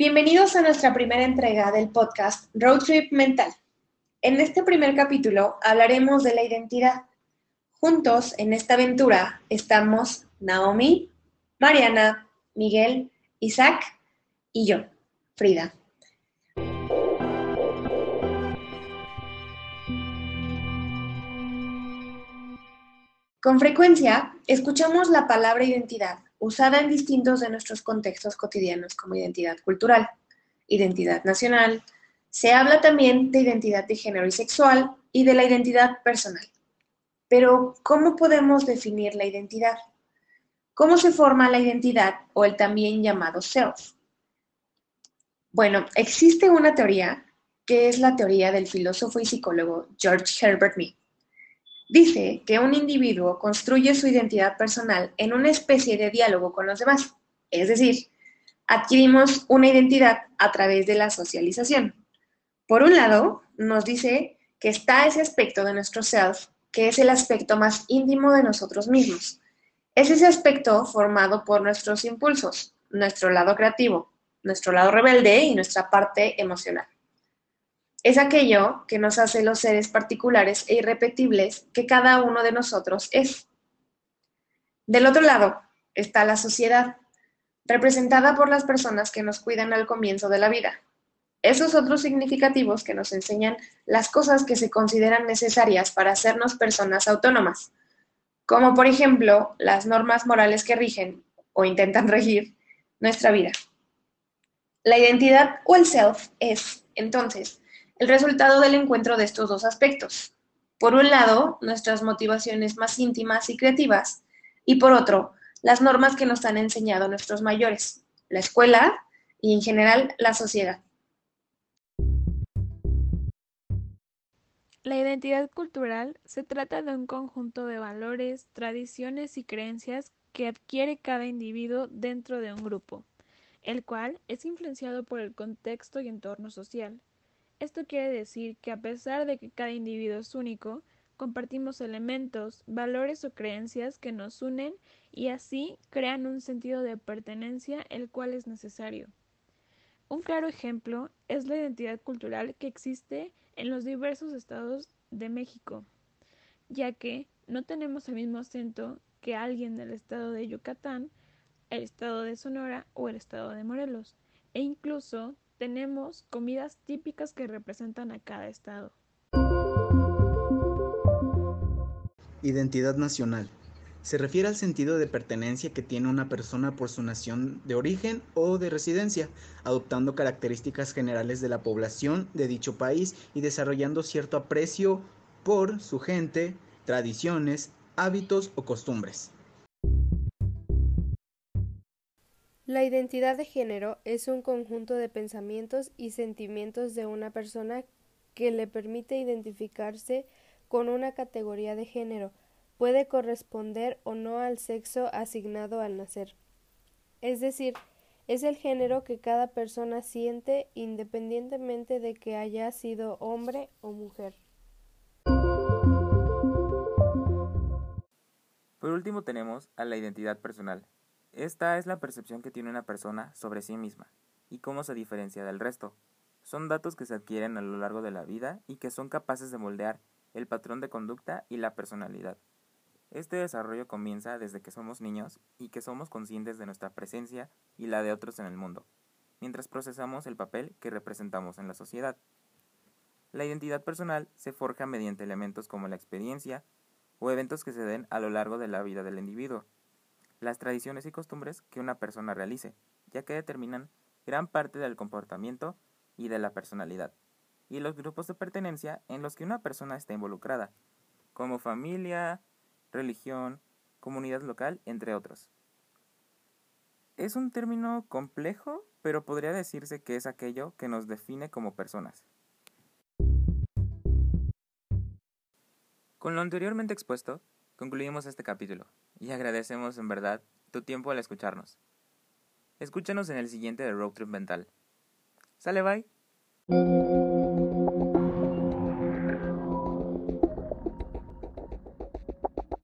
Bienvenidos a nuestra primera entrega del podcast Road Trip Mental. En este primer capítulo hablaremos de la identidad. Juntos en esta aventura estamos Naomi, Mariana, Miguel, Isaac y yo, Frida. Con frecuencia escuchamos la palabra identidad usada en distintos de nuestros contextos cotidianos como identidad cultural, identidad nacional. Se habla también de identidad de género y sexual y de la identidad personal. Pero, ¿cómo podemos definir la identidad? ¿Cómo se forma la identidad o el también llamado self? Bueno, existe una teoría que es la teoría del filósofo y psicólogo George Herbert Mead Dice que un individuo construye su identidad personal en una especie de diálogo con los demás, es decir, adquirimos una identidad a través de la socialización. Por un lado, nos dice que está ese aspecto de nuestro self, que es el aspecto más íntimo de nosotros mismos. Es ese aspecto formado por nuestros impulsos, nuestro lado creativo, nuestro lado rebelde y nuestra parte emocional es aquello que nos hace los seres particulares e irrepetibles que cada uno de nosotros es. Del otro lado está la sociedad, representada por las personas que nos cuidan al comienzo de la vida. Esos otros significativos que nos enseñan las cosas que se consideran necesarias para hacernos personas autónomas, como por ejemplo las normas morales que rigen o intentan regir nuestra vida. La identidad o el self es, entonces, el resultado del encuentro de estos dos aspectos. Por un lado, nuestras motivaciones más íntimas y creativas, y por otro, las normas que nos han enseñado nuestros mayores, la escuela y en general la sociedad. La identidad cultural se trata de un conjunto de valores, tradiciones y creencias que adquiere cada individuo dentro de un grupo, el cual es influenciado por el contexto y entorno social. Esto quiere decir que a pesar de que cada individuo es único, compartimos elementos, valores o creencias que nos unen y así crean un sentido de pertenencia el cual es necesario. Un claro ejemplo es la identidad cultural que existe en los diversos estados de México, ya que no tenemos el mismo acento que alguien del estado de Yucatán, el estado de Sonora o el estado de Morelos, e incluso tenemos comidas típicas que representan a cada estado. Identidad nacional. Se refiere al sentido de pertenencia que tiene una persona por su nación de origen o de residencia, adoptando características generales de la población de dicho país y desarrollando cierto aprecio por su gente, tradiciones, hábitos o costumbres. La identidad de género es un conjunto de pensamientos y sentimientos de una persona que le permite identificarse con una categoría de género, puede corresponder o no al sexo asignado al nacer. Es decir, es el género que cada persona siente independientemente de que haya sido hombre o mujer. Por último tenemos a la identidad personal, esta es la percepción que tiene una persona sobre sí misma y cómo se diferencia del resto. Son datos que se adquieren a lo largo de la vida y que son capaces de moldear el patrón de conducta y la personalidad. Este desarrollo comienza desde que somos niños y que somos conscientes de nuestra presencia y la de otros en el mundo, mientras procesamos el papel que representamos en la sociedad. La identidad personal se forja mediante elementos como la experiencia o eventos que se den a lo largo de la vida del individuo las tradiciones y costumbres que una persona realice, ya que determinan gran parte del comportamiento y de la personalidad, y los grupos de pertenencia en los que una persona está involucrada, como familia, religión, comunidad local, entre otros. Es un término complejo, pero podría decirse que es aquello que nos define como personas. Con lo anteriormente expuesto, concluimos este capítulo y agradecemos en verdad tu tiempo al escucharnos. Escúchanos en el siguiente de Road Trip Mental. Sale, bye.